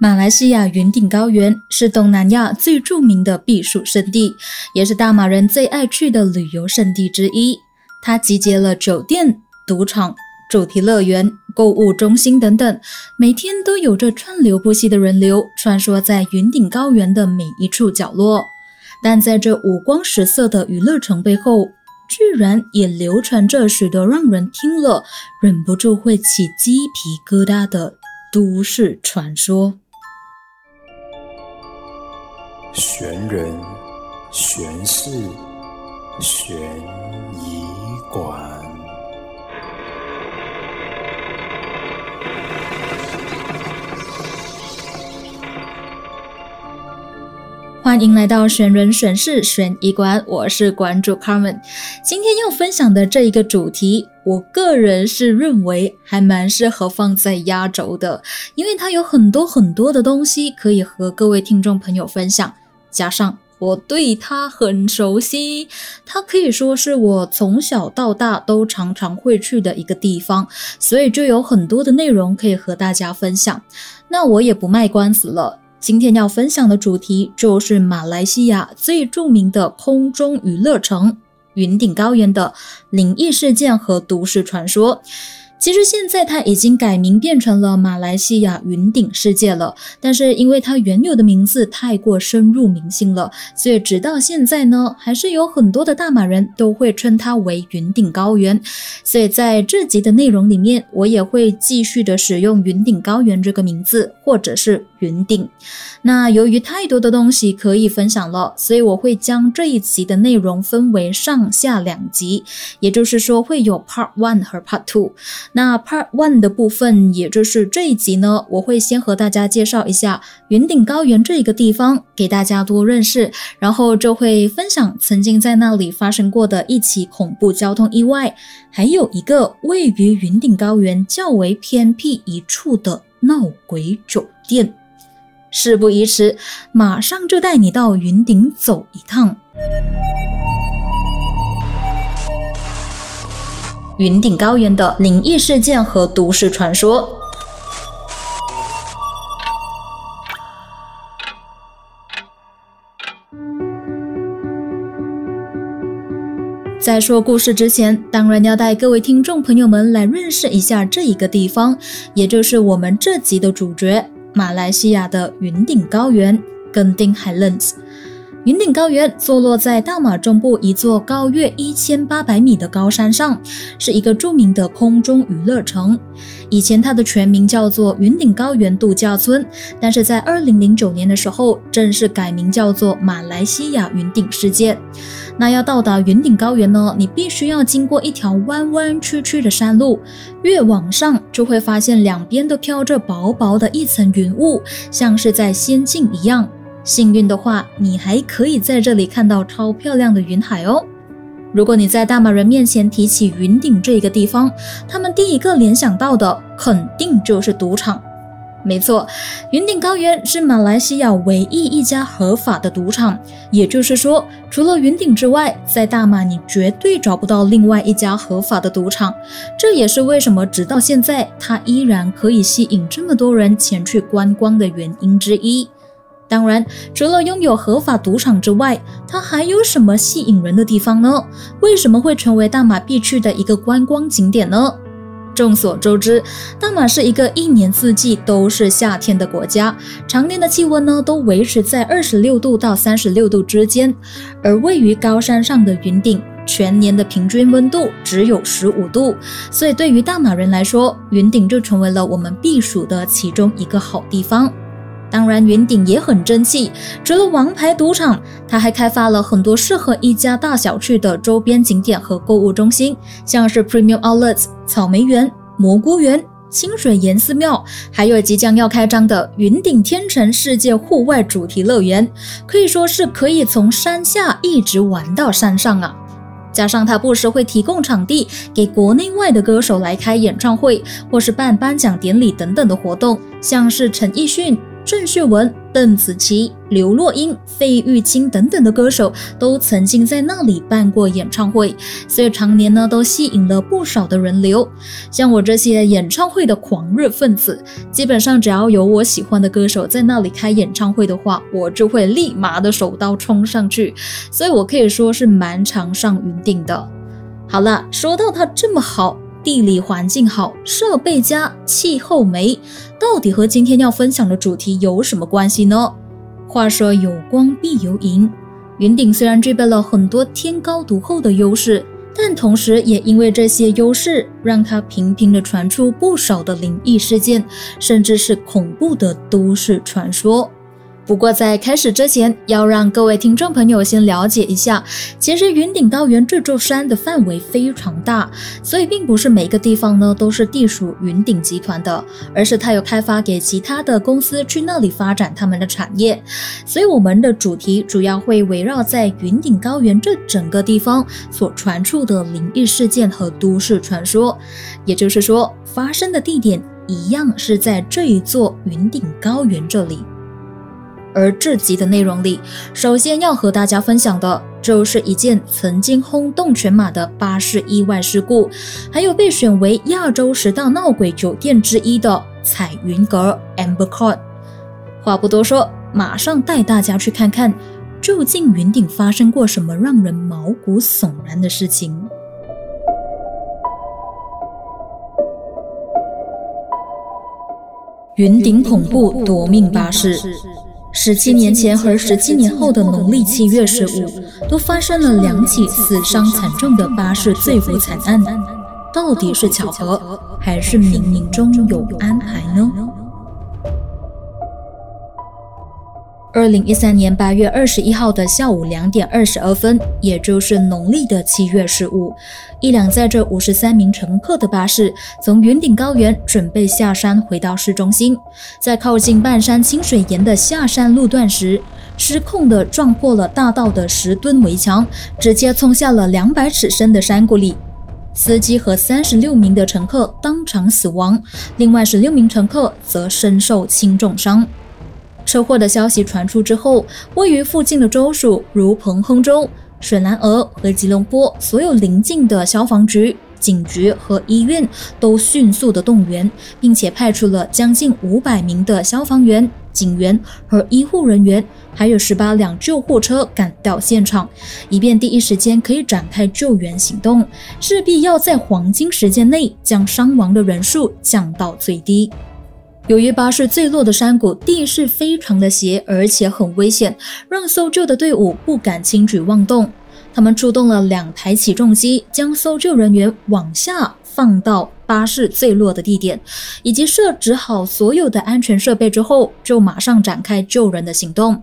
马来西亚云顶高原是东南亚最著名的避暑胜地，也是大马人最爱去的旅游胜地之一。它集结了酒店、赌场、主题乐园、购物中心等等，每天都有着川流不息的人流穿梭在云顶高原的每一处角落。但在这五光十色的娱乐城背后，居然也流传着许多让人听了忍不住会起鸡皮疙瘩的都市传说。玄人、玄事、悬疑馆。欢迎来到悬人悬事悬疑馆，我是馆主 Carmen。今天要分享的这一个主题，我个人是认为还蛮适合放在压轴的，因为它有很多很多的东西可以和各位听众朋友分享。加上我对它很熟悉，它可以说是我从小到大都常常会去的一个地方，所以就有很多的内容可以和大家分享。那我也不卖关子了，今天要分享的主题就是马来西亚最著名的空中娱乐城——云顶高原的灵异事件和都市传说。其实现在它已经改名变成了马来西亚云顶世界了，但是因为它原有的名字太过深入民心了，所以直到现在呢，还是有很多的大马人都会称它为云顶高原。所以在这集的内容里面，我也会继续的使用云顶高原这个名字，或者是云顶。那由于太多的东西可以分享了，所以我会将这一集的内容分为上下两集，也就是说会有 Part One 和 Part Two。那 Part One 的部分，也就是这一集呢，我会先和大家介绍一下云顶高原这一个地方，给大家多认识，然后就会分享曾经在那里发生过的一起恐怖交通意外，还有一个位于云顶高原较为偏僻一处的闹鬼酒店。事不宜迟，马上就带你到云顶走一趟。云顶高原的灵异事件和都市传说。在说故事之前，当然要带各位听众朋友们来认识一下这一个地方，也就是我们这集的主角——马来西亚的云顶高原 （Genting Highlands）。云顶高原坐落在大马中部一座高约一千八百米的高山上，是一个著名的空中娱乐城。以前它的全名叫做云顶高原度假村，但是在二零零九年的时候正式改名叫做马来西亚云顶世界。那要到达云顶高原呢，你必须要经过一条弯弯曲曲的山路，越往上就会发现两边都飘着薄薄的一层云雾，像是在仙境一样。幸运的话，你还可以在这里看到超漂亮的云海哦。如果你在大马人面前提起云顶这个地方，他们第一个联想到的肯定就是赌场。没错，云顶高原是马来西亚唯一一家合法的赌场，也就是说，除了云顶之外，在大马你绝对找不到另外一家合法的赌场。这也是为什么直到现在它依然可以吸引这么多人前去观光的原因之一。当然，除了拥有合法赌场之外，它还有什么吸引人的地方呢？为什么会成为大马必去的一个观光景点呢？众所周知，大马是一个一年四季都是夏天的国家，常年的气温呢都维持在二十六度到三十六度之间，而位于高山上的云顶，全年的平均温度只有十五度，所以对于大马人来说，云顶就成为了我们避暑的其中一个好地方。当然，云顶也很争气。除了王牌赌场，它还开发了很多适合一家大小去的周边景点和购物中心，像是 Premium Outlets、草莓园、蘑菇园、清水岩寺庙，还有即将要开张的云顶天成世界户外主题乐园，可以说是可以从山下一直玩到山上啊！加上它不时会提供场地给国内外的歌手来开演唱会，或是办颁奖典礼等等的活动，像是陈奕迅。郑秀文、邓紫棋、刘若英、费玉清等等的歌手都曾经在那里办过演唱会，所以常年呢都吸引了不少的人流。像我这些演唱会的狂热分子，基本上只要有我喜欢的歌手在那里开演唱会的话，我就会立马的手刀冲上去。所以我可以说是蛮常上云顶的。好了，说到它这么好。地理环境好，设备佳，气候美，到底和今天要分享的主题有什么关系呢？话说有光必有影，云顶虽然具备了很多天高独厚的优势，但同时也因为这些优势，让它频频的传出不少的灵异事件，甚至是恐怖的都市传说。不过在开始之前，要让各位听众朋友先了解一下，其实云顶高原这座山的范围非常大，所以并不是每个地方呢都是隶属云顶集团的，而是它有开发给其他的公司去那里发展他们的产业。所以我们的主题主要会围绕在云顶高原这整个地方所传出的灵异事件和都市传说，也就是说，发生的地点一样是在这一座云顶高原这里。而这集的内容里，首先要和大家分享的就是一件曾经轰动全马的巴士意外事故，还有被选为亚洲十大闹鬼酒店之一的彩云阁 Amber Court。话不多说，马上带大家去看看，究竟云顶发生过什么让人毛骨悚然的事情。云顶恐怖夺命巴士。十七年前和十七年后的农历七月十五，都发生了两起死伤惨重的巴士坠毁惨案，到底是巧合，还是冥冥中有安排呢？二零一三年八月二十一号的下午两点二十二分，也就是农历的七月十五，一辆载着五十三名乘客的巴士从云顶高原准备下山回到市中心，在靠近半山清水岩的下山路段时，失控的撞破了大道的十吨围墙，直接冲下了两百尺深的山谷里，司机和三十六名的乘客当场死亡，另外十六名乘客则身受轻重伤。车祸的消息传出之后，位于附近的州属如彭亨州、水兰莪和吉隆坡，所有邻近的消防局、警局和医院都迅速的动员，并且派出了将近五百名的消防员、警员和医护人员，还有十八辆救护车赶到现场，以便第一时间可以展开救援行动，势必要在黄金时间内将伤亡的人数降到最低。由于巴士坠落的山谷地势非常的斜，而且很危险，让搜救的队伍不敢轻举妄动。他们出动了两台起重机，将搜救人员往下放到巴士坠落的地点，以及设置好所有的安全设备之后，就马上展开救人的行动。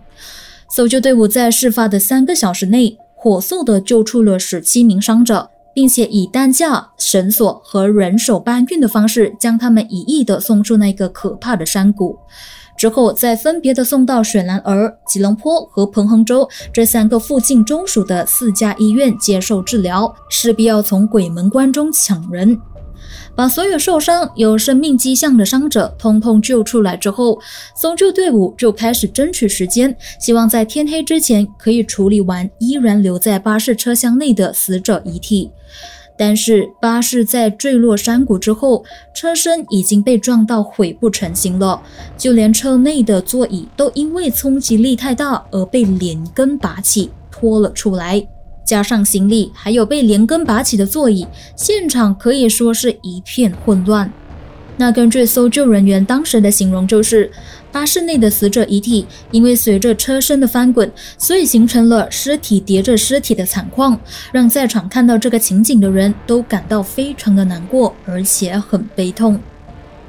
搜救队伍在事发的三个小时内，火速的救出了十七名伤者。并且以担架、绳索和人手搬运的方式，将他们一一的送出那个可怕的山谷，之后再分别的送到水兰儿、吉隆坡和彭亨州这三个附近中属的四家医院接受治疗，势必要从鬼门关中抢人。把所有受伤、有生命迹象的伤者通通救出来之后，搜救队伍就开始争取时间，希望在天黑之前可以处理完依然留在巴士车厢内的死者遗体。但是巴士在坠落山谷之后，车身已经被撞到毁不成形了，就连车内的座椅都因为冲击力太大而被连根拔起，拖了出来。加上行李，还有被连根拔起的座椅，现场可以说是一片混乱。那根据搜救人员当时的形容，就是巴士内的死者遗体因为随着车身的翻滚，所以形成了尸体叠着尸体的惨况，让在场看到这个情景的人都感到非常的难过，而且很悲痛。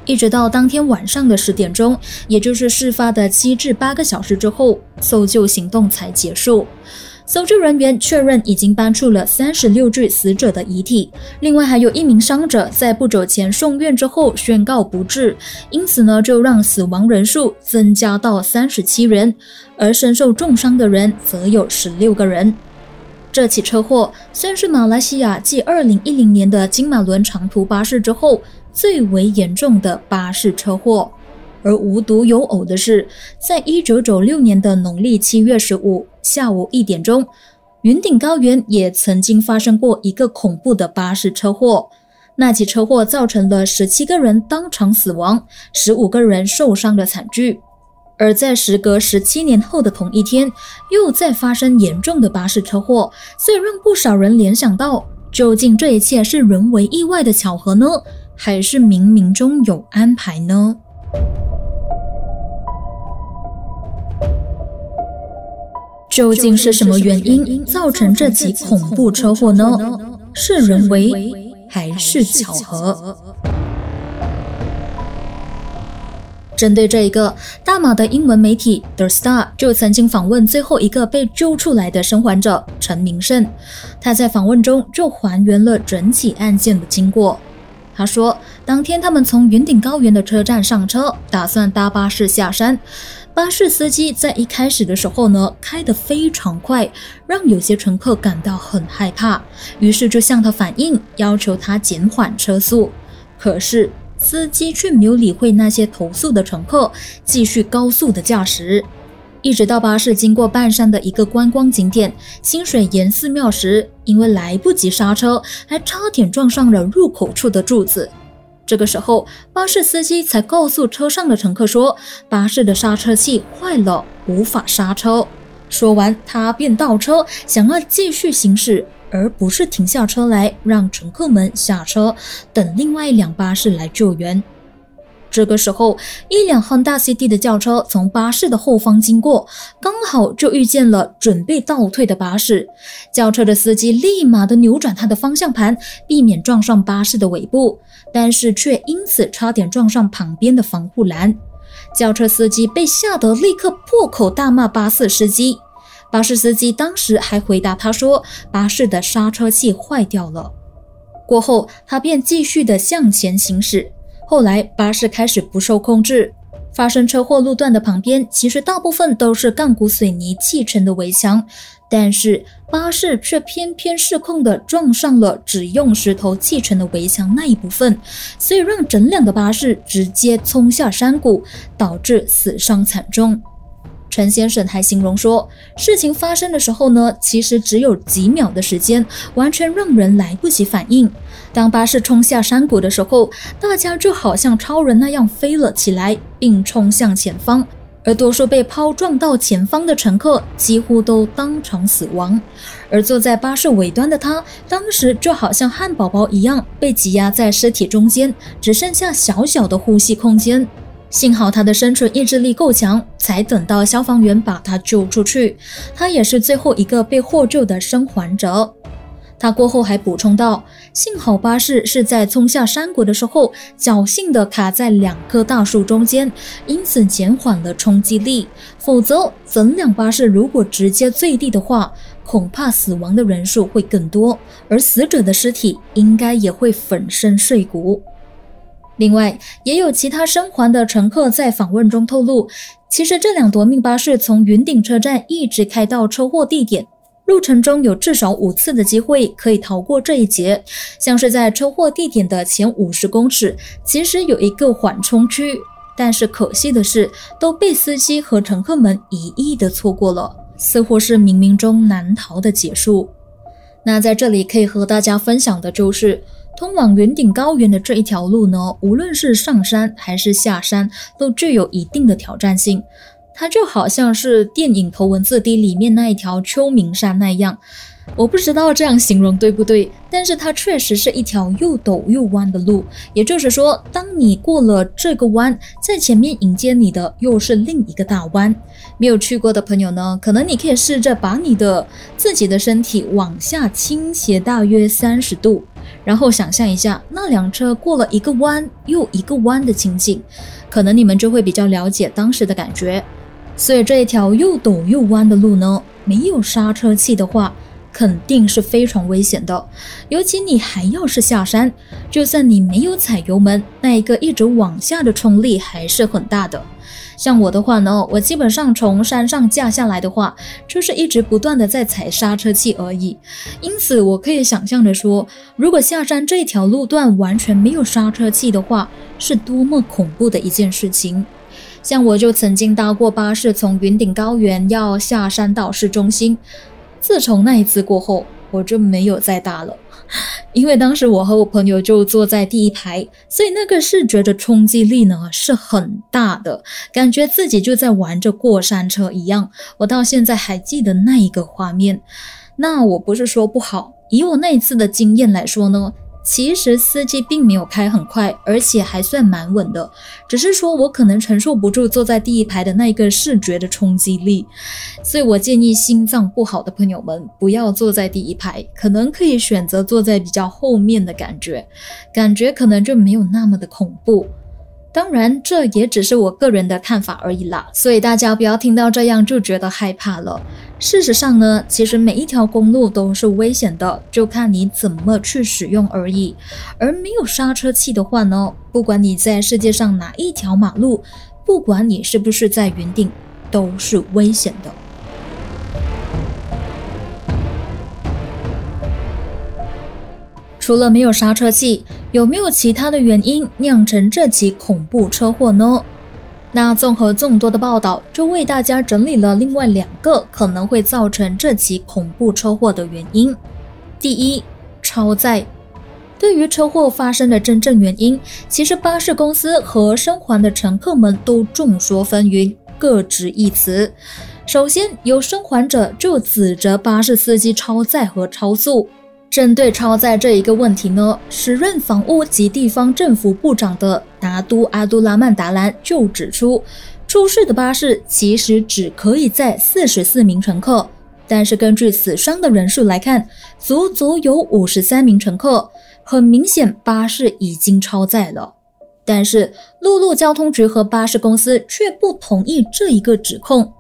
一直到当天晚上的十点钟，也就是事发的七至八个小时之后，搜救行动才结束。搜救人员确认已经搬出了三十六具死者的遗体，另外还有一名伤者在不久前送院之后宣告不治，因此呢就让死亡人数增加到三十七人，而身受重伤的人则有十六个人。这起车祸算是马来西亚继二零一零年的金马伦长途巴士之后最为严重的巴士车祸。而无独有偶的是，在一九九六年的农历七月十五下午一点钟，云顶高原也曾经发生过一个恐怖的巴士车祸。那起车祸造成了十七个人当场死亡，十五个人受伤的惨剧。而在时隔十七年后的同一天，又再发生严重的巴士车祸，所以让不少人联想到：究竟这一切是人为意外的巧合呢，还是冥冥中有安排呢？究竟是什么原因造成这起恐怖车祸呢？是人为？还是巧合。针对这一个，大马的英文媒体 The Star 就曾经访问最后一个被救出来的生还者陈明胜。他在访问中就还原了整起案件的经过。他说，当天他们从云顶高原的车站上车，打算搭巴士下山。巴士司机在一开始的时候呢，开得非常快，让有些乘客感到很害怕，于是就向他反映，要求他减缓车速。可是司机却没有理会那些投诉的乘客，继续高速的驾驶，一直到巴士经过半山的一个观光景点清水岩寺庙时，因为来不及刹车，还差点撞上了入口处的柱子。这个时候，巴士司机才告诉车上的乘客说：“巴士的刹车器坏了，无法刹车。”说完，他便倒车，想要继续行驶，而不是停下车来让乘客们下车，等另外一辆巴士来救援。这个时候，一辆 Honda City 的轿车从巴士的后方经过，刚好就遇见了准备倒退的巴士。轿车的司机立马的扭转他的方向盘，避免撞上巴士的尾部，但是却因此差点撞上旁边的防护栏。轿车司机被吓得立刻破口大骂巴士司机。巴士司机当时还回答他说：“巴士的刹车器坏掉了。”过后，他便继续的向前行驶。后来，巴士开始不受控制，发生车祸路段的旁边其实大部分都是钢骨水泥砌成的围墙，但是巴士却偏偏失控的撞上了只用石头砌成的围墙那一部分，所以让整辆的巴士直接冲下山谷，导致死伤惨重。陈先生还形容说，事情发生的时候呢，其实只有几秒的时间，完全让人来不及反应。当巴士冲下山谷的时候，大家就好像超人那样飞了起来，并冲向前方。而多数被抛撞到前方的乘客几乎都当场死亡。而坐在巴士尾端的他，当时就好像汉堡包一样，被挤压在尸体中间，只剩下小小的呼吸空间。幸好他的生存意志力够强，才等到消防员把他救出去。他也是最后一个被获救的生还者。他过后还补充道：“幸好巴士是在冲下山谷的时候侥幸地卡在两棵大树中间，因此减缓了冲击力。否则，整辆巴士如果直接坠地的话，恐怕死亡的人数会更多，而死者的尸体应该也会粉身碎骨。”另外，也有其他生还的乘客在访问中透露，其实这两夺命巴士从云顶车站一直开到车祸地点，路程中有至少五次的机会可以逃过这一劫。像是在车祸地点的前五十公尺，其实有一个缓冲区，但是可惜的是，都被司机和乘客们一一的错过了，似乎是冥冥中难逃的结束。那在这里可以和大家分享的就是。通往云顶高原的这一条路呢，无论是上山还是下山，都具有一定的挑战性。它就好像是电影《头文字 D》里面那一条秋名山那样。我不知道这样形容对不对，但是它确实是一条又陡又弯的路。也就是说，当你过了这个弯，在前面迎接你的又是另一个大弯。没有去过的朋友呢，可能你可以试着把你的自己的身体往下倾斜大约三十度。然后想象一下，那辆车过了一个弯又一个弯的情景，可能你们就会比较了解当时的感觉。所以这一条又陡又弯的路呢，没有刹车器的话，肯定是非常危险的。尤其你还要是下山，就算你没有踩油门，那一个一直往下的冲力还是很大的。像我的话呢，我基本上从山上驾下来的话，就是一直不断的在踩刹车器而已。因此，我可以想象的说，如果下山这条路段完全没有刹车器的话，是多么恐怖的一件事情。像我就曾经搭过巴士从云顶高原要下山到市中心，自从那一次过后，我就没有再搭了。因为当时我和我朋友就坐在第一排，所以那个视觉的冲击力呢是很大的，感觉自己就在玩着过山车一样。我到现在还记得那一个画面。那我不是说不好，以我那一次的经验来说呢。其实司机并没有开很快，而且还算蛮稳的，只是说我可能承受不住坐在第一排的那一个视觉的冲击力，所以我建议心脏不好的朋友们不要坐在第一排，可能可以选择坐在比较后面的感觉，感觉可能就没有那么的恐怖。当然，这也只是我个人的看法而已啦，所以大家不要听到这样就觉得害怕了。事实上呢，其实每一条公路都是危险的，就看你怎么去使用而已。而没有刹车器的话呢，不管你在世界上哪一条马路，不管你是不是在云顶，都是危险的。除了没有刹车器，有没有其他的原因酿成这起恐怖车祸呢？那综合众多的报道，就为大家整理了另外两个可能会造成这起恐怖车祸的原因。第一，超载。对于车祸发生的真正原因，其实巴士公司和生还的乘客们都众说纷纭，各执一词。首先，有生还者就指责巴士司机超载和超速。针对超载这一个问题呢，时任房屋及地方政府部长的达都阿杜拉曼达兰就指出，出事的巴士其实只可以载四十四名乘客，但是根据死伤的人数来看，足足有五十三名乘客，很明显巴士已经超载了。但是陆路交通局和巴士公司却不同意这一个指控。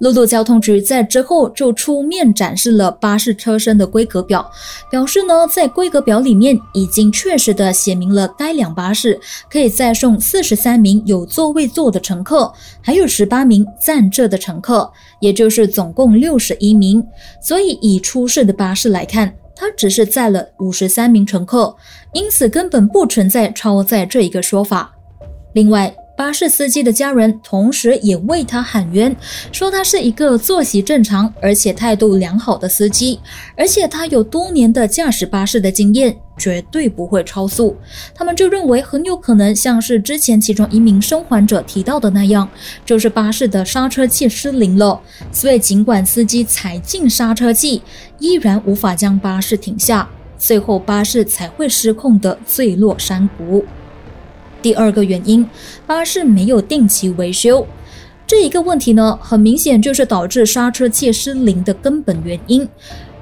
陆路交通局在之后就出面展示了巴士车身的规格表，表示呢，在规格表里面已经确实的写明了该辆巴士可以载送四十三名有座位坐的乘客，还有十八名站着的乘客，也就是总共六十一名。所以以出事的巴士来看，它只是载了五十三名乘客，因此根本不存在超载这一个说法。另外，巴士司机的家人同时也为他喊冤，说他是一个作息正常而且态度良好的司机，而且他有多年的驾驶巴士的经验，绝对不会超速。他们就认为很有可能像是之前其中一名生还者提到的那样，就是巴士的刹车器失灵了。所以尽管司机踩进刹车器，依然无法将巴士停下，最后巴士才会失控的坠落山谷。第二个原因，巴士没有定期维修，这一个问题呢，很明显就是导致刹车器失灵的根本原因。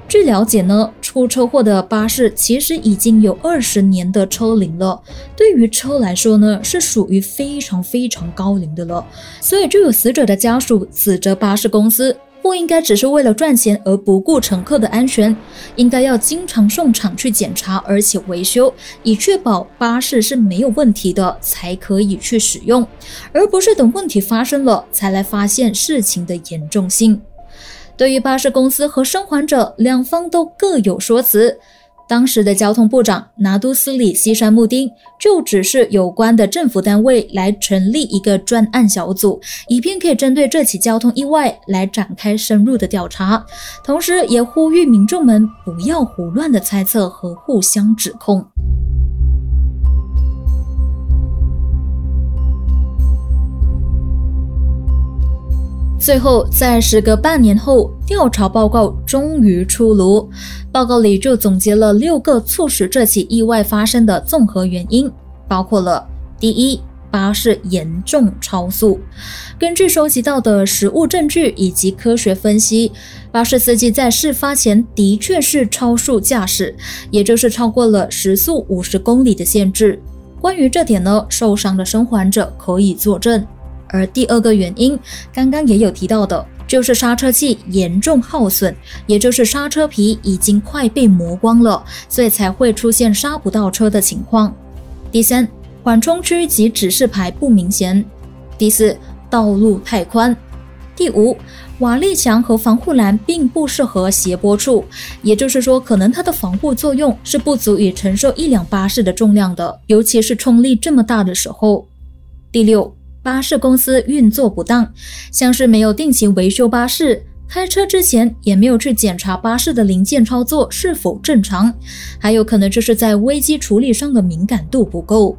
据了解呢，出车祸的巴士其实已经有二十年的车龄了，对于车来说呢，是属于非常非常高龄的了，所以就有死者的家属指责巴士公司。不应该只是为了赚钱而不顾乘客的安全，应该要经常送厂去检查，而且维修，以确保巴士是没有问题的，才可以去使用，而不是等问题发生了才来发现事情的严重性。对于巴士公司和生还者两方都各有说辞。当时的交通部长拿都斯里西山木丁就指示有关的政府单位来成立一个专案小组，以便可以针对这起交通意外来展开深入的调查，同时也呼吁民众们不要胡乱的猜测和互相指控。最后，在时隔半年后，调查报告终于出炉。报告里就总结了六个促使这起意外发生的综合原因，包括了：第一，巴士严重超速。根据收集到的实物证据以及科学分析，巴士司机在事发前的确是超速驾驶，也就是超过了时速五十公里的限制。关于这点呢，受伤的生还者可以作证。而第二个原因，刚刚也有提到的，就是刹车器严重耗损，也就是刹车皮已经快被磨光了，所以才会出现刹不到车的情况。第三，缓冲区及指示牌不明显。第四，道路太宽。第五，瓦砾墙和防护栏并不适合斜坡处，也就是说，可能它的防护作用是不足以承受一辆巴士的重量的，尤其是冲力这么大的时候。第六。巴士公司运作不当，像是没有定期维修巴士，开车之前也没有去检查巴士的零件操作是否正常，还有可能就是在危机处理上的敏感度不够。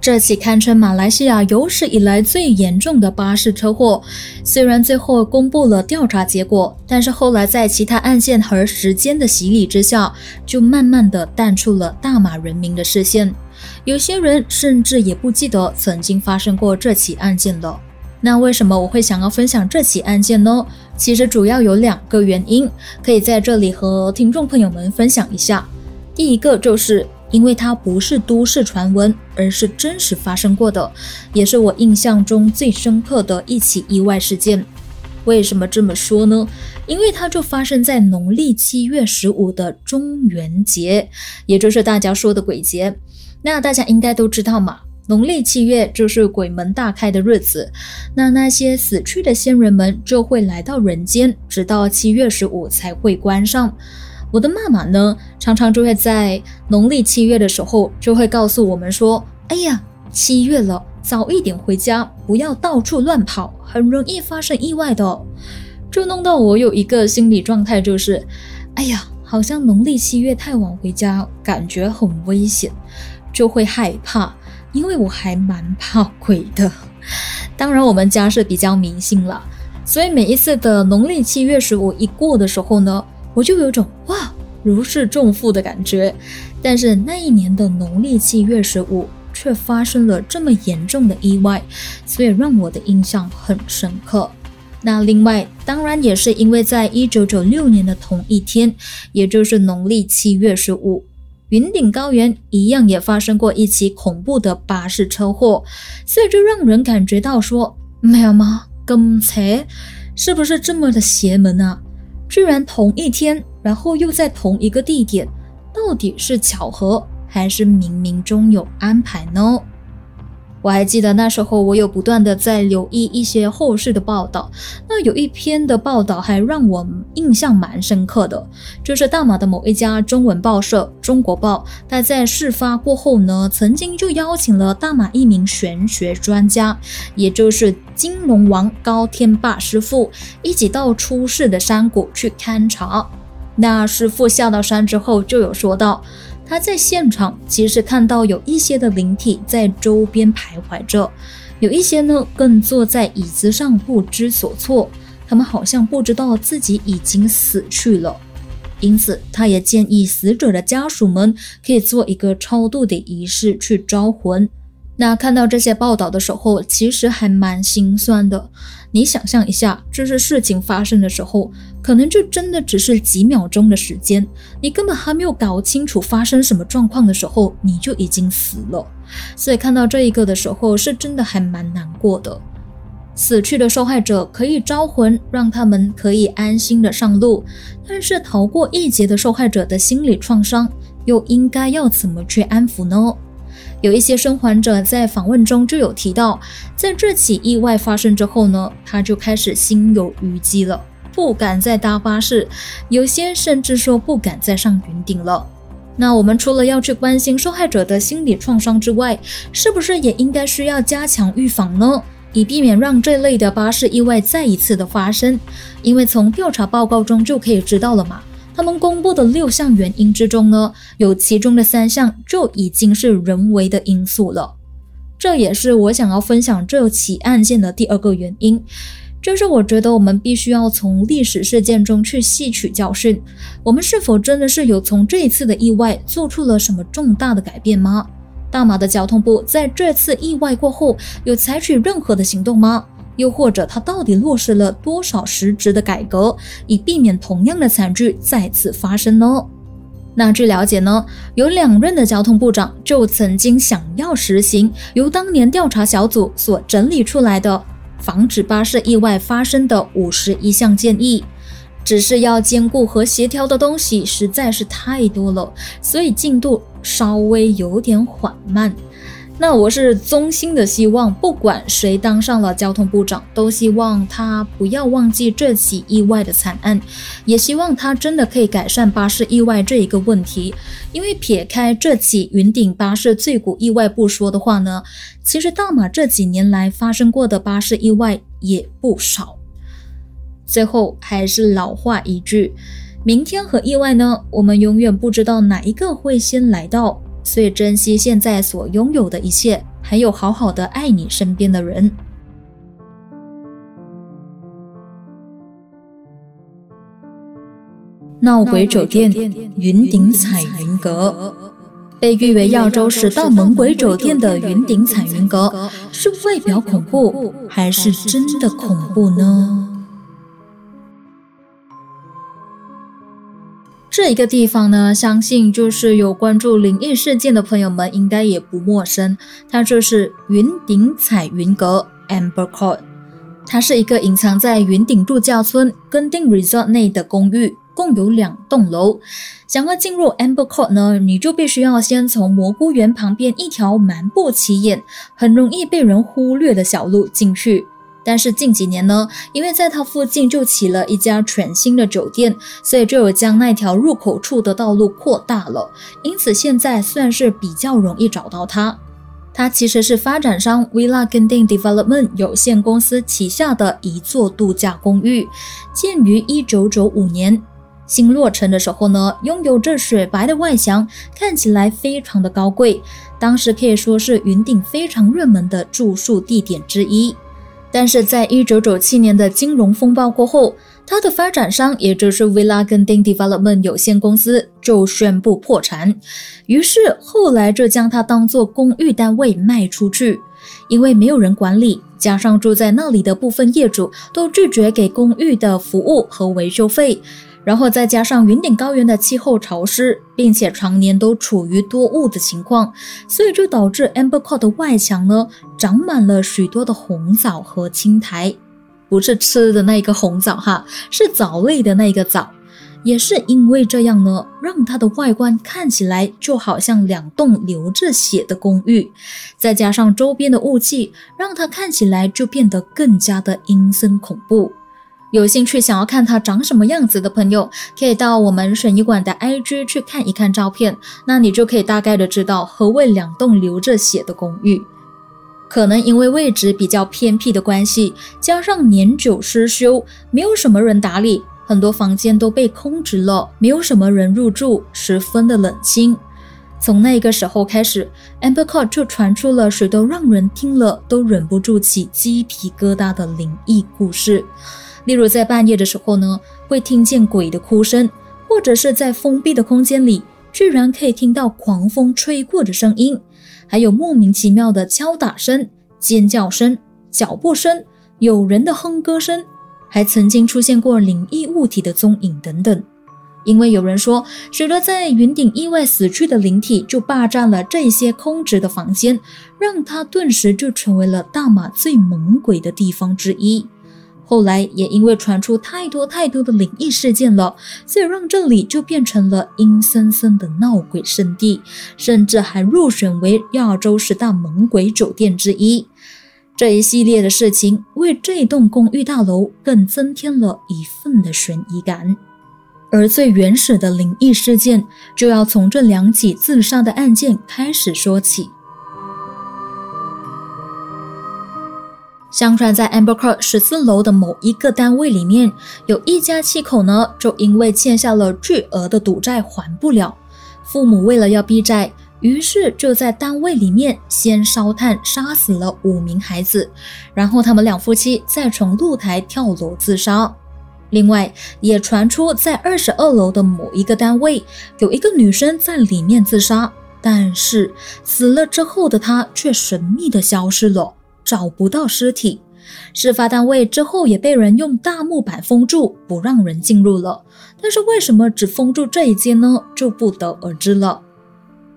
这起堪称马来西亚有史以来最严重的巴士车祸，虽然最后公布了调查结果，但是后来在其他案件和时间的洗礼之下，就慢慢的淡出了大马人民的视线。有些人甚至也不记得曾经发生过这起案件了。那为什么我会想要分享这起案件呢？其实主要有两个原因，可以在这里和听众朋友们分享一下。第一个就是。因为它不是都市传闻，而是真实发生过的，也是我印象中最深刻的一起意外事件。为什么这么说呢？因为它就发生在农历七月十五的中元节，也就是大家说的鬼节。那大家应该都知道嘛，农历七月就是鬼门大开的日子，那那些死去的先人们就会来到人间，直到七月十五才会关上。我的妈妈呢，常常就会在农历七月的时候，就会告诉我们说：“哎呀，七月了，早一点回家，不要到处乱跑，很容易发生意外的。”就弄到我有一个心理状态，就是：“哎呀，好像农历七月太晚回家，感觉很危险，就会害怕，因为我还蛮怕鬼的。当然，我们家是比较迷信了，所以每一次的农历七月十五一过的时候呢。”我就有种哇如释重负的感觉，但是那一年的农历七月十五却发生了这么严重的意外，所以让我的印象很深刻。那另外当然也是因为在一九九六年的同一天，也就是农历七月十五，云顶高原一样也发生过一起恐怖的巴士车祸，所以就让人感觉到说，没有吗？刚才是不是这么的邪门啊？居然同一天，然后又在同一个地点，到底是巧合还是冥冥中有安排呢？我还记得那时候，我有不断的在留意一些后世的报道。那有一篇的报道还让我印象蛮深刻的，就是大马的某一家中文报社《中国报》，它在事发过后呢，曾经就邀请了大马一名玄学专家，也就是金龙王高天霸师傅，一起到出事的山谷去勘察。那师傅下到山之后，就有说到。他在现场其实看到有一些的灵体在周边徘徊着，有一些呢更坐在椅子上不知所措，他们好像不知道自己已经死去了。因此，他也建议死者的家属们可以做一个超度的仪式去招魂。那看到这些报道的时候，其实还蛮心酸的。你想象一下，这是事情发生的时候，可能就真的只是几秒钟的时间，你根本还没有搞清楚发生什么状况的时候，你就已经死了。所以看到这一个的时候，是真的还蛮难过的。死去的受害者可以招魂，让他们可以安心的上路，但是逃过一劫的受害者的心理创伤，又应该要怎么去安抚呢？有一些生还者在访问中就有提到，在这起意外发生之后呢，他就开始心有余悸了，不敢再搭巴士，有些甚至说不敢再上云顶了。那我们除了要去关心受害者的心理创伤之外，是不是也应该需要加强预防呢？以避免让这类的巴士意外再一次的发生？因为从调查报告中就可以知道了嘛。他们公布的六项原因之中呢，有其中的三项就已经是人为的因素了。这也是我想要分享这起案件的第二个原因，就是我觉得我们必须要从历史事件中去吸取教训。我们是否真的是有从这一次的意外做出了什么重大的改变吗？大马的交通部在这次意外过后有采取任何的行动吗？又或者他到底落实了多少实质的改革，以避免同样的惨剧再次发生呢？那据了解呢，有两任的交通部长就曾经想要实行由当年调查小组所整理出来的防止巴士意外发生的五十一项建议，只是要兼顾和协调的东西实在是太多了，所以进度稍微有点缓慢。那我是衷心的希望，不管谁当上了交通部长，都希望他不要忘记这起意外的惨案，也希望他真的可以改善巴士意外这一个问题。因为撇开这起云顶巴士醉谷意外不说的话呢，其实大马这几年来发生过的巴士意外也不少。最后还是老话一句，明天和意外呢，我们永远不知道哪一个会先来到。所以珍惜现在所拥有的一切，还有好好的爱你身边的人。闹鬼酒店云顶彩云阁，被誉为亚洲十大猛鬼酒店的云顶彩云阁，是外表恐怖，还是真的恐怖呢？这一个地方呢，相信就是有关注灵异事件的朋友们应该也不陌生。它就是云顶彩云阁 （Amber Court），它是一个隐藏在云顶度假村跟定 Resort 内的公寓，共有两栋楼。想要进入 Amber Court 呢，你就必须要先从蘑菇园旁边一条蛮不起眼、很容易被人忽略的小路进去。但是近几年呢，因为在它附近就起了一家全新的酒店，所以就有将那条入口处的道路扩大了，因此现在算是比较容易找到它。它其实是发展商 Villa Genting Development 有限公司旗下的一座度假公寓，建于1995年，新落成的时候呢，拥有着雪白的外墙，看起来非常的高贵，当时可以说是云顶非常热门的住宿地点之一。但是在一九九七年的金融风暴过后，它的发展商也就是 Villa Genting Development 有限公司就宣布破产，于是后来就将它当做公寓单位卖出去，因为没有人管理，加上住在那里的部分业主都拒绝给公寓的服务和维修费。然后再加上云顶高原的气候潮湿，并且常年都处于多雾的情况，所以就导致 Amber Court 的外墙呢长满了许多的红枣和青苔，不是吃的那个红枣哈，是藻类的那个藻。也是因为这样呢，让它的外观看起来就好像两栋流着血的公寓，再加上周边的雾气，让它看起来就变得更加的阴森恐怖。有兴趣想要看它长什么样子的朋友，可以到我们水泥馆的 IG 去看一看照片，那你就可以大概的知道何谓两栋流着血的公寓。可能因为位置比较偏僻的关系，加上年久失修，没有什么人打理，很多房间都被空置了，没有什么人入住，十分的冷清。从那个时候开始，Amber Court 就传出了许多让人听了都忍不住起鸡皮疙瘩的灵异故事。例如在半夜的时候呢，会听见鬼的哭声，或者是在封闭的空间里，居然可以听到狂风吹过的声音，还有莫名其妙的敲打声、尖叫声、脚步声、有人的哼歌声，还曾经出现过灵异物体的踪影等等。因为有人说，许多在云顶意外死去的灵体就霸占了这些空置的房间，让它顿时就成为了大马最猛鬼的地方之一。后来也因为传出太多太多的灵异事件了，所以让这里就变成了阴森森的闹鬼圣地，甚至还入选为亚洲十大猛鬼酒店之一。这一系列的事情为这栋公寓大楼更增添了一份的悬疑感。而最原始的灵异事件，就要从这两起自杀的案件开始说起。相传，在 Amber Court 十四楼的某一个单位里面，有一家七口呢，就因为欠下了巨额的赌债还不了，父母为了要避债，于是就在单位里面先烧炭杀死了五名孩子，然后他们两夫妻再从露台跳楼自杀。另外，也传出在二十二楼的某一个单位，有一个女生在里面自杀，但是死了之后的她却神秘的消失了。找不到尸体，事发单位之后也被人用大木板封住，不让人进入了。但是为什么只封住这一间呢？就不得而知了。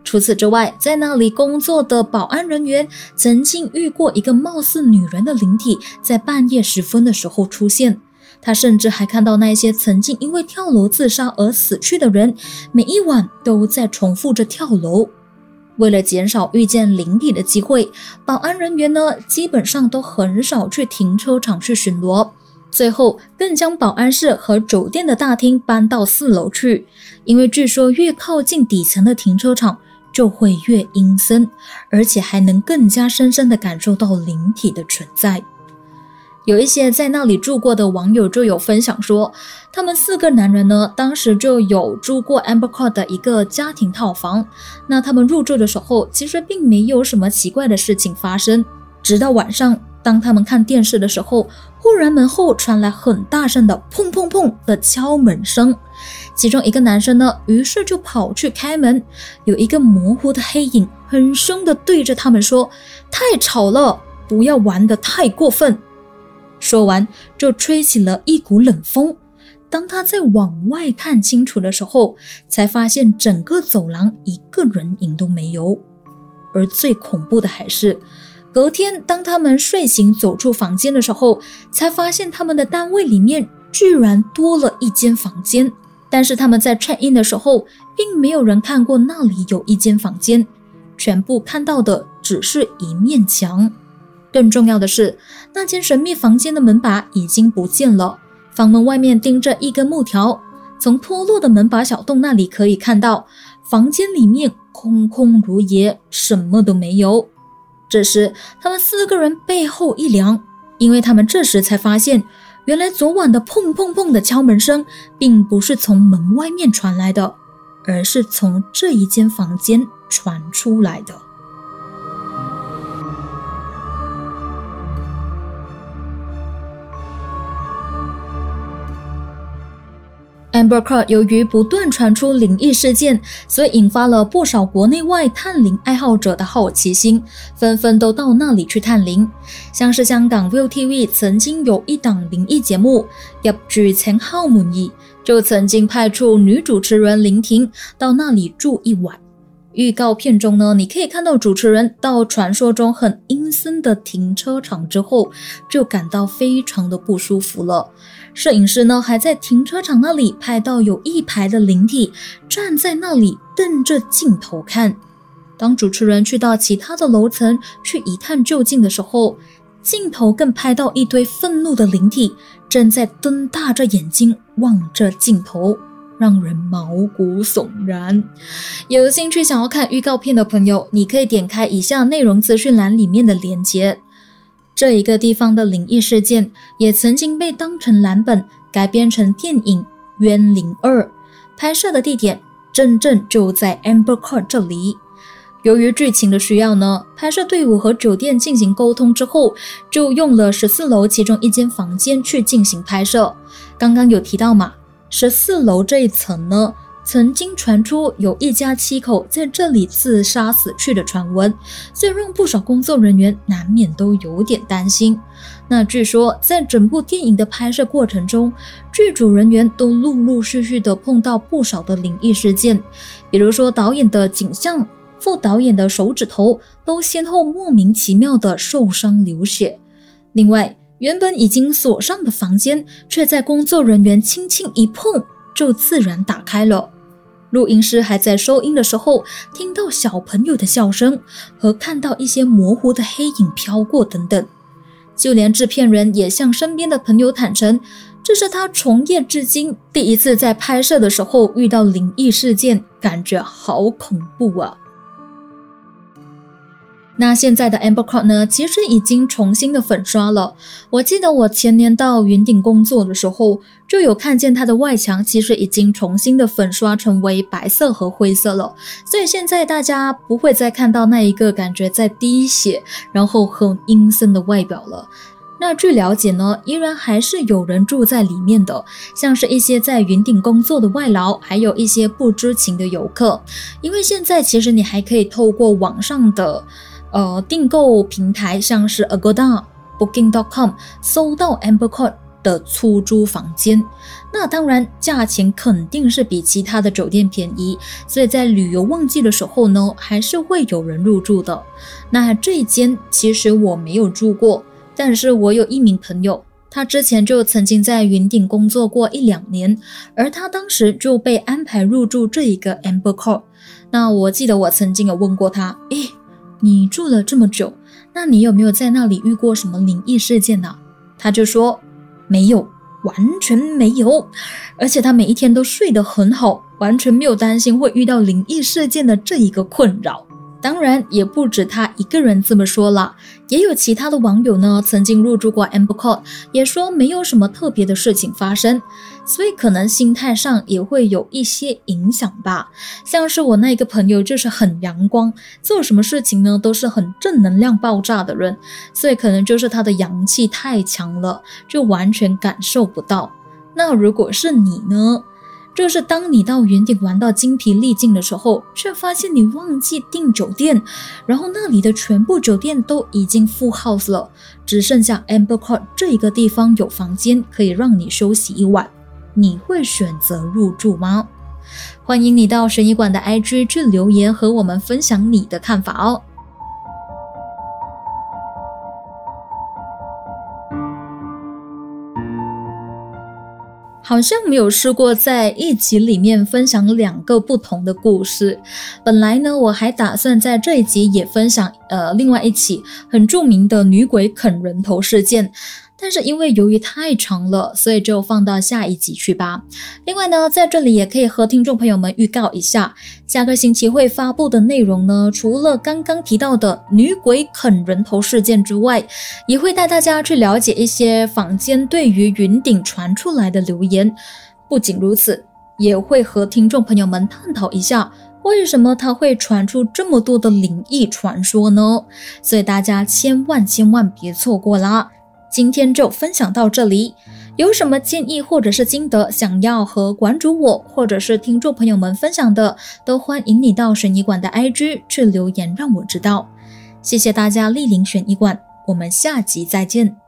除此之外，在那里工作的保安人员曾经遇过一个貌似女人的灵体，在半夜时分的时候出现。他甚至还看到那些曾经因为跳楼自杀而死去的人，每一晚都在重复着跳楼。为了减少遇见灵体的机会，保安人员呢基本上都很少去停车场去巡逻。最后更将保安室和酒店的大厅搬到四楼去，因为据说越靠近底层的停车场就会越阴森，而且还能更加深深地感受到灵体的存在。有一些在那里住过的网友就有分享说，他们四个男人呢，当时就有住过 Amber Court 的一个家庭套房。那他们入住的时候，其实并没有什么奇怪的事情发生。直到晚上，当他们看电视的时候，忽然门后传来很大声的砰砰砰的敲门声。其中一个男生呢，于是就跑去开门，有一个模糊的黑影，很凶的对着他们说：“太吵了，不要玩得太过分。”说完，就吹起了一股冷风。当他在往外看清楚的时候，才发现整个走廊一个人影都没有。而最恐怖的还是，隔天当他们睡醒走出房间的时候，才发现他们的单位里面居然多了一间房间。但是他们在串印的时候，并没有人看过那里有一间房间，全部看到的只是一面墙。更重要的是，那间神秘房间的门把已经不见了，房门外面钉着一根木条。从脱落的门把小洞那里可以看到，房间里面空空如也，什么都没有。这时，他们四个人背后一凉，因为他们这时才发现，原来昨晚的砰砰砰的敲门声，并不是从门外面传来的，而是从这一间房间传出来的。Amberca 由于不断传出灵异事件，所以引发了不少国内外探灵爱好者的好奇心，纷纷都到那里去探灵。像是香港 ViuTV 曾经有一档灵异节目《入住前号门二》，就曾经派出女主持人林婷到那里住一晚。预告片中呢，你可以看到主持人到传说中很阴森的停车场之后，就感到非常的不舒服了。摄影师呢，还在停车场那里拍到有一排的灵体站在那里瞪着镜头看。当主持人去到其他的楼层去一探究竟的时候，镜头更拍到一堆愤怒的灵体正在瞪大着眼睛望着镜头，让人毛骨悚然。有兴趣想要看预告片的朋友，你可以点开以下内容资讯栏里面的链接。这一个地方的灵异事件也曾经被当成蓝本改编成电影《冤灵二》，拍摄的地点真正就在 Amber Court 这里。由于剧情的需要呢，拍摄队伍和酒店进行沟通之后，就用了十四楼其中一间房间去进行拍摄。刚刚有提到嘛，十四楼这一层呢。曾经传出有一家七口在这里自杀死去的传闻，这让不少工作人员难免都有点担心。那据说在整部电影的拍摄过程中，剧组人员都陆陆续续的碰到不少的灵异事件，比如说导演的景象、副导演的手指头都先后莫名其妙的受伤流血。另外，原本已经锁上的房间，却在工作人员轻轻一碰。就自然打开了。录音师还在收音的时候，听到小朋友的笑声和看到一些模糊的黑影飘过等等。就连制片人也向身边的朋友坦诚，这是他从业至今第一次在拍摄的时候遇到灵异事件，感觉好恐怖啊！那现在的 Amber Court 呢，其实已经重新的粉刷了。我记得我前年到云顶工作的时候，就有看见它的外墙其实已经重新的粉刷成为白色和灰色了。所以现在大家不会再看到那一个感觉在滴血，然后很阴森的外表了。那据了解呢，依然还是有人住在里面的，像是一些在云顶工作的外劳，还有一些不知情的游客。因为现在其实你还可以透过网上的。呃，订购平台像是 Agoda、Booking.com 搜到 Amber Court 的出租房间，那当然价钱肯定是比其他的酒店便宜，所以在旅游旺季的时候呢，还是会有人入住的。那这一间其实我没有住过，但是我有一名朋友，他之前就曾经在云顶工作过一两年，而他当时就被安排入住这一个 Amber Court。那我记得我曾经有问过他，诶，你住了这么久，那你有没有在那里遇过什么灵异事件呢？他就说没有，完全没有，而且他每一天都睡得很好，完全没有担心会遇到灵异事件的这一个困扰。当然，也不止他一个人这么说了，也有其他的网友呢，曾经入住过 Amber Court，也说没有什么特别的事情发生，所以可能心态上也会有一些影响吧。像是我那个朋友，就是很阳光，做什么事情呢都是很正能量爆炸的人，所以可能就是他的阳气太强了，就完全感受不到。那如果是你呢？就是当你到云顶玩到精疲力尽的时候，却发现你忘记订酒店，然后那里的全部酒店都已经 full house 了，只剩下 Amber Court 这一个地方有房间可以让你休息一晚，你会选择入住吗？欢迎你到神医馆的 IG 去留言和我们分享你的看法哦。好像没有试过在一集里面分享两个不同的故事。本来呢，我还打算在这一集也分享呃另外一起很著名的女鬼啃人头事件。但是因为由于太长了，所以就放到下一集去吧。另外呢，在这里也可以和听众朋友们预告一下，下个星期会发布的内容呢，除了刚刚提到的女鬼啃人头事件之外，也会带大家去了解一些坊间对于云顶传出来的流言。不仅如此，也会和听众朋友们探讨一下，为什么它会传出这么多的灵异传说呢？所以大家千万千万别错过啦！今天就分享到这里，有什么建议或者是心得，想要和馆主我或者是听众朋友们分享的，都欢迎你到水泥馆的 IG 去留言，让我知道。谢谢大家莅临选医馆，我们下集再见。